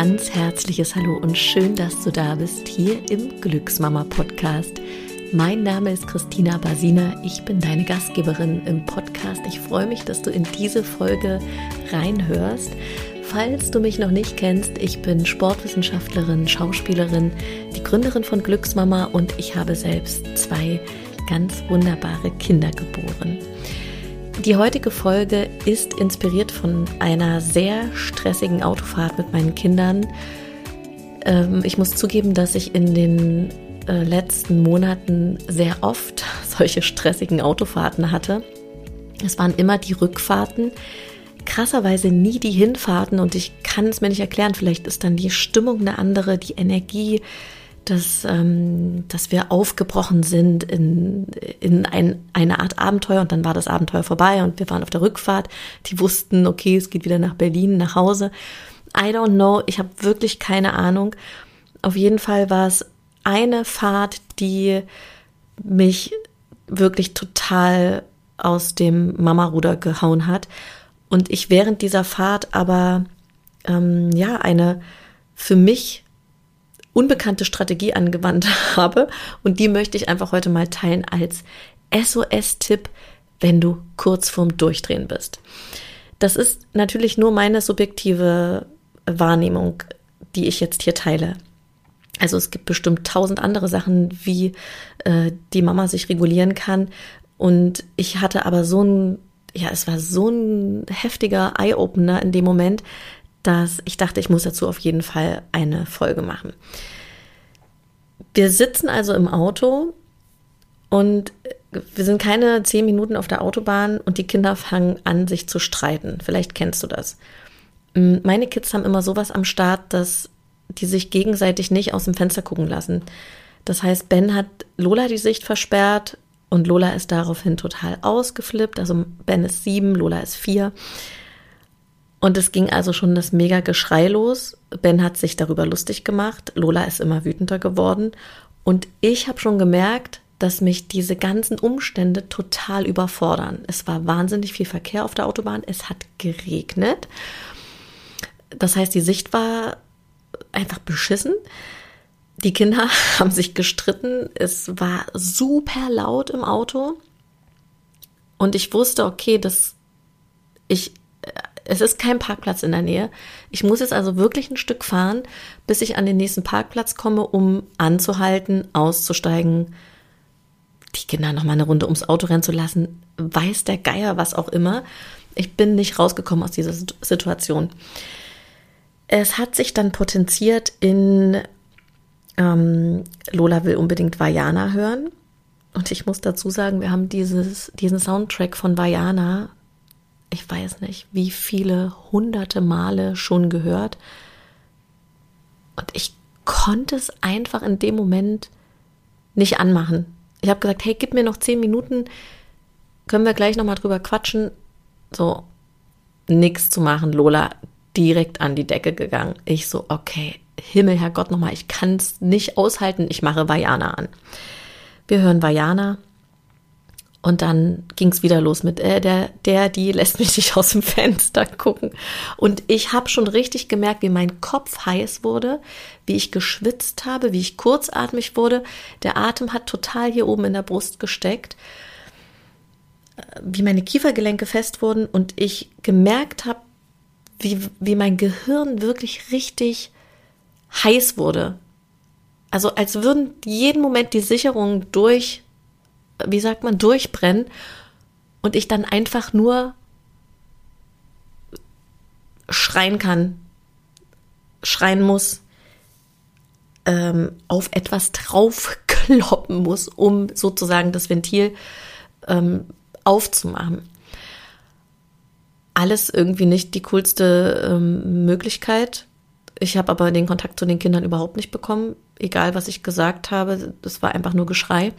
ganz herzliches Hallo und schön, dass du da bist hier im Glücksmama Podcast. Mein Name ist Christina Basina, ich bin deine Gastgeberin im Podcast. Ich freue mich, dass du in diese Folge reinhörst. Falls du mich noch nicht kennst, ich bin Sportwissenschaftlerin, Schauspielerin, die Gründerin von Glücksmama und ich habe selbst zwei ganz wunderbare Kinder geboren. Die heutige Folge ist inspiriert von einer sehr stressigen Autofahrt mit meinen Kindern. Ähm, ich muss zugeben, dass ich in den äh, letzten Monaten sehr oft solche stressigen Autofahrten hatte. Es waren immer die Rückfahrten, krasserweise nie die Hinfahrten und ich kann es mir nicht erklären. Vielleicht ist dann die Stimmung eine andere, die Energie, dass, ähm, dass wir aufgebrochen sind in, in ein, eine Art Abenteuer und dann war das Abenteuer vorbei und wir waren auf der Rückfahrt. Die wussten, okay, es geht wieder nach Berlin, nach Hause. I don't know, ich habe wirklich keine Ahnung. Auf jeden Fall war es eine Fahrt, die mich wirklich total aus dem Mama-Ruder gehauen hat. Und ich während dieser Fahrt aber ähm, ja eine für mich unbekannte Strategie angewandt habe. Und die möchte ich einfach heute mal teilen als SOS-Tipp, wenn du kurz vorm Durchdrehen bist. Das ist natürlich nur meine subjektive Wahrnehmung, die ich jetzt hier teile. Also es gibt bestimmt tausend andere Sachen, wie äh, die Mama sich regulieren kann. Und ich hatte aber so ein, ja, es war so ein heftiger Eye-Opener in dem Moment, dass ich dachte, ich muss dazu auf jeden Fall eine Folge machen. Wir sitzen also im Auto und wir sind keine zehn Minuten auf der Autobahn und die Kinder fangen an, sich zu streiten. Vielleicht kennst du das. Meine Kids haben immer sowas am Start, dass die sich gegenseitig nicht aus dem Fenster gucken lassen. Das heißt, Ben hat Lola die Sicht versperrt und Lola ist daraufhin total ausgeflippt. Also Ben ist sieben, Lola ist vier. Und es ging also schon das mega Geschrei los. Ben hat sich darüber lustig gemacht. Lola ist immer wütender geworden. Und ich habe schon gemerkt, dass mich diese ganzen Umstände total überfordern. Es war wahnsinnig viel Verkehr auf der Autobahn. Es hat geregnet. Das heißt, die Sicht war einfach beschissen. Die Kinder haben sich gestritten. Es war super laut im Auto. Und ich wusste, okay, dass ich, es ist kein Parkplatz in der Nähe. Ich muss jetzt also wirklich ein Stück fahren, bis ich an den nächsten Parkplatz komme, um anzuhalten, auszusteigen, die Kinder noch mal eine Runde ums Auto rennen zu lassen. Weiß der Geier was auch immer. Ich bin nicht rausgekommen aus dieser Situation. Es hat sich dann potenziert in ähm, Lola will unbedingt Vajana hören. Und ich muss dazu sagen, wir haben dieses, diesen Soundtrack von Vajana, ich weiß nicht, wie viele hunderte Male schon gehört. Und ich konnte es einfach in dem Moment nicht anmachen. Ich habe gesagt, hey, gib mir noch zehn Minuten, können wir gleich nochmal drüber quatschen. So, nichts zu machen, Lola direkt an die Decke gegangen. Ich so, okay, Himmel, Herrgott nochmal, ich kann es nicht aushalten, ich mache Vajana an. Wir hören Vajana und dann ging es wieder los mit äh, der, der, die lässt mich nicht aus dem Fenster gucken. Und ich habe schon richtig gemerkt, wie mein Kopf heiß wurde, wie ich geschwitzt habe, wie ich kurzatmig wurde. Der Atem hat total hier oben in der Brust gesteckt wie meine Kiefergelenke fest wurden und ich gemerkt habe, wie, wie mein Gehirn wirklich richtig heiß wurde. Also als würden jeden Moment die Sicherungen durch, wie sagt man, durchbrennen und ich dann einfach nur schreien kann, schreien muss, ähm, auf etwas draufkloppen muss, um sozusagen das Ventil ähm, aufzumachen alles irgendwie nicht die coolste ähm, Möglichkeit. Ich habe aber den Kontakt zu den Kindern überhaupt nicht bekommen, egal was ich gesagt habe. Das war einfach nur Geschrei.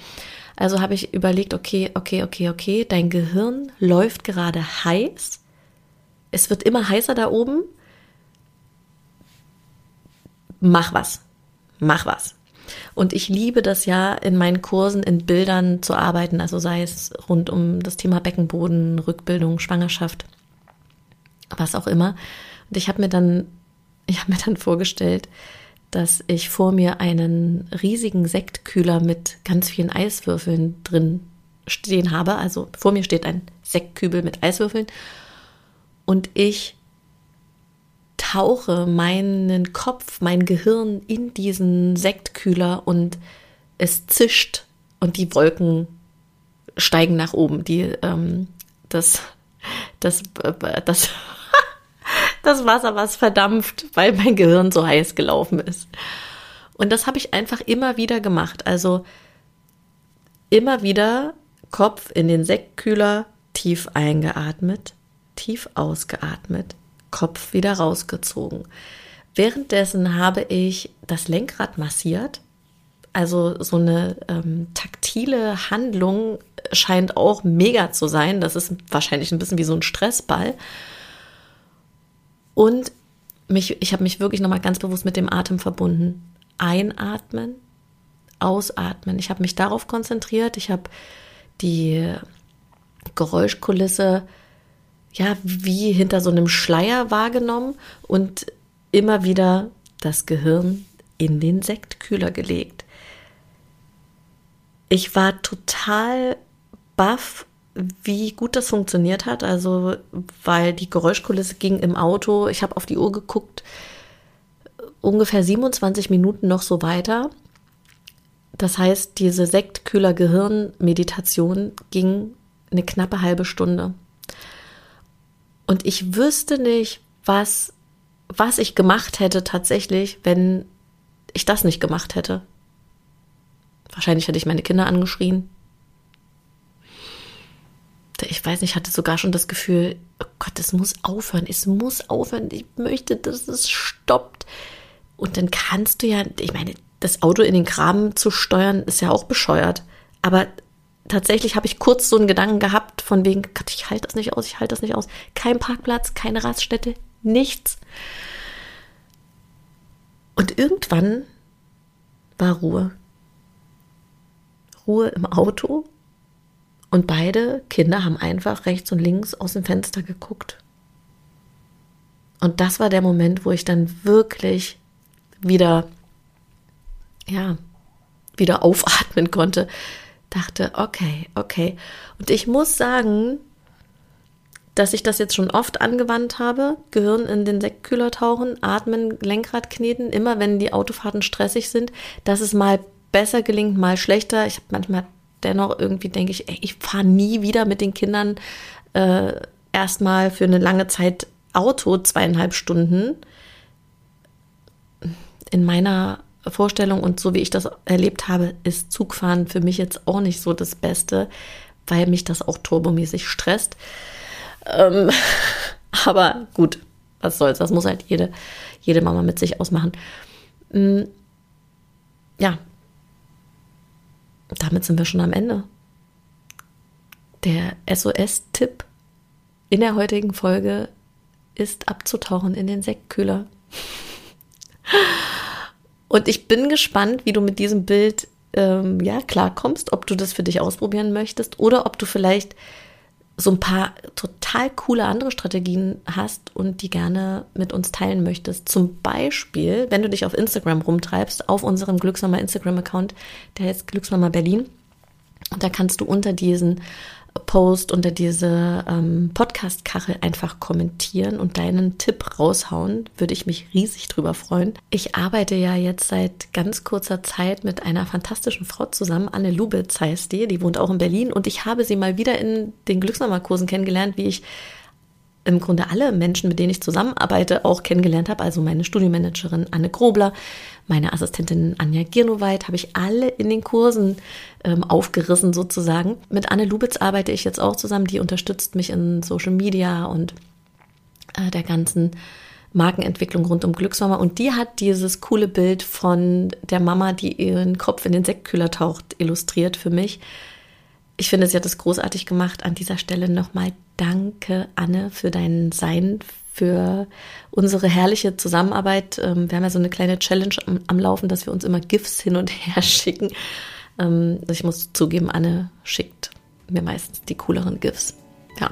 Also habe ich überlegt, okay, okay, okay, okay, dein Gehirn läuft gerade heiß. Es wird immer heißer da oben. Mach was. Mach was. Und ich liebe das ja, in meinen Kursen in Bildern zu arbeiten, also sei es rund um das Thema Beckenboden, Rückbildung, Schwangerschaft was auch immer. Und ich habe mir dann, ich habe mir dann vorgestellt, dass ich vor mir einen riesigen Sektkühler mit ganz vielen Eiswürfeln drin stehen habe. Also vor mir steht ein Sektkübel mit Eiswürfeln und ich tauche meinen Kopf, mein Gehirn in diesen Sektkühler und es zischt und die Wolken steigen nach oben. Die, ähm, das, das, das, das Wasser, was verdampft, weil mein Gehirn so heiß gelaufen ist. Und das habe ich einfach immer wieder gemacht. Also immer wieder Kopf in den Sektkühler, tief eingeatmet, tief ausgeatmet, Kopf wieder rausgezogen. Währenddessen habe ich das Lenkrad massiert. Also so eine ähm, taktile Handlung scheint auch mega zu sein. Das ist wahrscheinlich ein bisschen wie so ein Stressball. Und mich, ich habe mich wirklich nochmal ganz bewusst mit dem Atem verbunden. Einatmen, ausatmen. Ich habe mich darauf konzentriert. Ich habe die Geräuschkulisse ja wie hinter so einem Schleier wahrgenommen und immer wieder das Gehirn in den Sektkühler gelegt. Ich war total baff, wie gut das funktioniert hat. Also, weil die Geräuschkulisse ging im Auto. Ich habe auf die Uhr geguckt, ungefähr 27 Minuten noch so weiter. Das heißt, diese Sektkühler-Gehirn-Meditation ging eine knappe halbe Stunde. Und ich wüsste nicht, was, was ich gemacht hätte tatsächlich, wenn ich das nicht gemacht hätte. Wahrscheinlich hätte ich meine Kinder angeschrien. Ich weiß nicht, ich hatte sogar schon das Gefühl, oh Gott, es muss aufhören, es muss aufhören, ich möchte, dass es stoppt. Und dann kannst du ja, ich meine, das Auto in den Graben zu steuern, ist ja auch bescheuert. Aber tatsächlich habe ich kurz so einen Gedanken gehabt, von wegen, Gott, ich halte das nicht aus, ich halte das nicht aus. Kein Parkplatz, keine Raststätte, nichts. Und irgendwann war Ruhe. Ruhe im Auto. Und beide Kinder haben einfach rechts und links aus dem Fenster geguckt. Und das war der Moment, wo ich dann wirklich wieder ja, wieder aufatmen konnte, dachte, okay, okay. Und ich muss sagen, dass ich das jetzt schon oft angewandt habe. Gehirn in den Sektkühler tauchen, atmen, Lenkrad kneten, immer wenn die Autofahrten stressig sind, dass es mal besser gelingt, mal schlechter. Ich habe manchmal dennoch irgendwie denke ich, ey, ich fahre nie wieder mit den Kindern äh, erstmal für eine lange Zeit Auto, zweieinhalb Stunden. In meiner Vorstellung und so wie ich das erlebt habe, ist Zugfahren für mich jetzt auch nicht so das Beste, weil mich das auch turbomäßig stresst. Ähm, aber gut, was soll's, das muss halt jede, jede Mama mit sich ausmachen. Mm, ja, damit sind wir schon am Ende. Der SOS-Tipp in der heutigen Folge ist abzutauchen in den Sektkühler. Und ich bin gespannt, wie du mit diesem Bild ähm, ja klarkommst, ob du das für dich ausprobieren möchtest oder ob du vielleicht so ein paar total coole andere Strategien hast und die gerne mit uns teilen möchtest. Zum Beispiel, wenn du dich auf Instagram rumtreibst, auf unserem Glücksmama Instagram-Account, der heißt Glücksmama Berlin. Und da kannst du unter diesen Post unter diese ähm, Podcast-Kachel einfach kommentieren und deinen Tipp raushauen. Würde ich mich riesig drüber freuen. Ich arbeite ja jetzt seit ganz kurzer Zeit mit einer fantastischen Frau zusammen. Anne Lubitz heißt die. Die wohnt auch in Berlin und ich habe sie mal wieder in den Glücksnummerkursen kennengelernt, wie ich im Grunde alle Menschen, mit denen ich zusammenarbeite, auch kennengelernt habe. Also meine Studiomanagerin Anne Grobler, meine Assistentin Anja Girnoweit, habe ich alle in den Kursen ähm, aufgerissen sozusagen. Mit Anne Lubitz arbeite ich jetzt auch zusammen. Die unterstützt mich in Social Media und äh, der ganzen Markenentwicklung rund um Glücksmama. Und die hat dieses coole Bild von der Mama, die ihren Kopf in den Sektkühler taucht, illustriert für mich. Ich finde, sie hat es großartig gemacht. An dieser Stelle nochmal danke, Anne, für dein Sein, für unsere herrliche Zusammenarbeit. Ähm, wir haben ja so eine kleine Challenge am, Laufen, dass wir uns immer GIFs hin und her schicken. Ähm, ich muss zugeben, Anne schickt mir meistens die cooleren GIFs. Ja.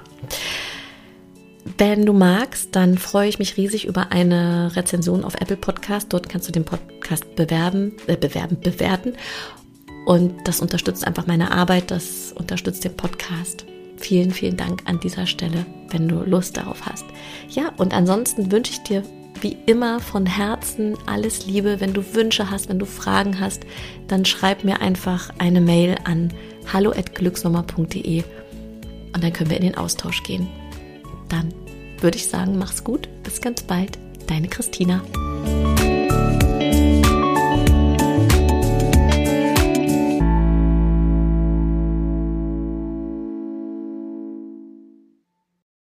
Wenn du magst, dann freue ich mich riesig über eine Rezension auf Apple Podcast. Dort kannst du den Podcast bewerben, äh, bewerben, bewerten. Und das unterstützt einfach meine Arbeit, das unterstützt den Podcast. Vielen, vielen Dank an dieser Stelle, wenn du Lust darauf hast. Ja, und ansonsten wünsche ich dir wie immer von Herzen alles Liebe. Wenn du Wünsche hast, wenn du Fragen hast, dann schreib mir einfach eine Mail an hallo@glücksnummer.de und dann können wir in den Austausch gehen. Dann würde ich sagen, mach's gut, bis ganz bald, deine Christina.